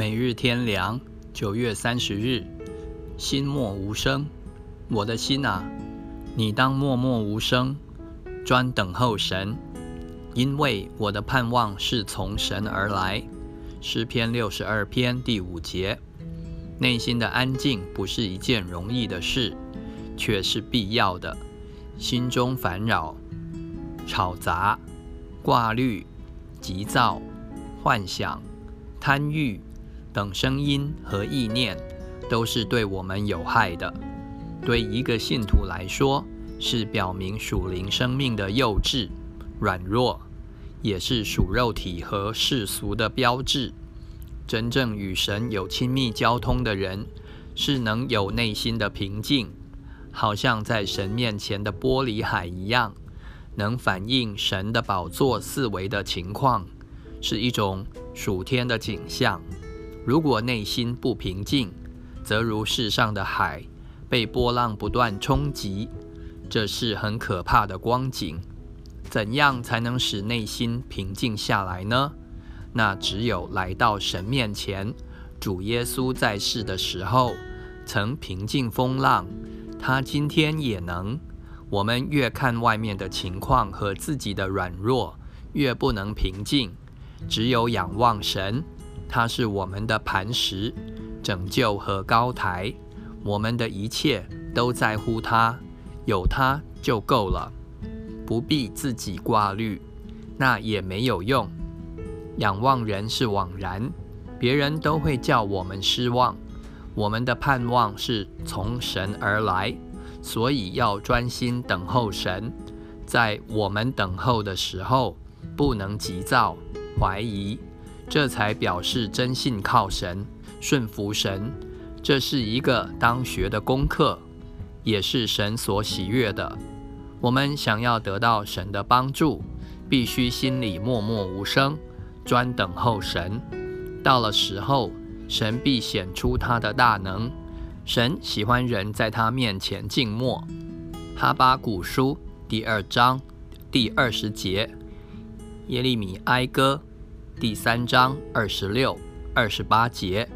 每日天凉，九月三十日，心默无声。我的心啊，你当默默无声，专等候神，因为我的盼望是从神而来。诗篇六十二篇第五节。内心的安静不是一件容易的事，却是必要的。心中烦扰、吵杂、挂虑、急躁、幻想、贪欲。等声音和意念都是对我们有害的。对一个信徒来说，是表明属灵生命的幼稚、软弱，也是属肉体和世俗的标志。真正与神有亲密交通的人，是能有内心的平静，好像在神面前的玻璃海一样，能反映神的宝座四维的情况，是一种属天的景象。如果内心不平静，则如世上的海被波浪不断冲击，这是很可怕的光景。怎样才能使内心平静下来呢？那只有来到神面前。主耶稣在世的时候曾平静风浪，他今天也能。我们越看外面的情况和自己的软弱，越不能平静。只有仰望神。它是我们的磐石、拯救和高台，我们的一切都在乎它，有它就够了，不必自己挂虑，那也没有用。仰望人是枉然，别人都会叫我们失望。我们的盼望是从神而来，所以要专心等候神。在我们等候的时候，不能急躁、怀疑。这才表示真信靠神、顺服神，这是一个当学的功课，也是神所喜悦的。我们想要得到神的帮助，必须心里默默无声，专等候神。到了时候，神必显出他的大能。神喜欢人在他面前静默。哈巴古书第二章第二十节，耶利米哀歌。第三章二十六、二十八节。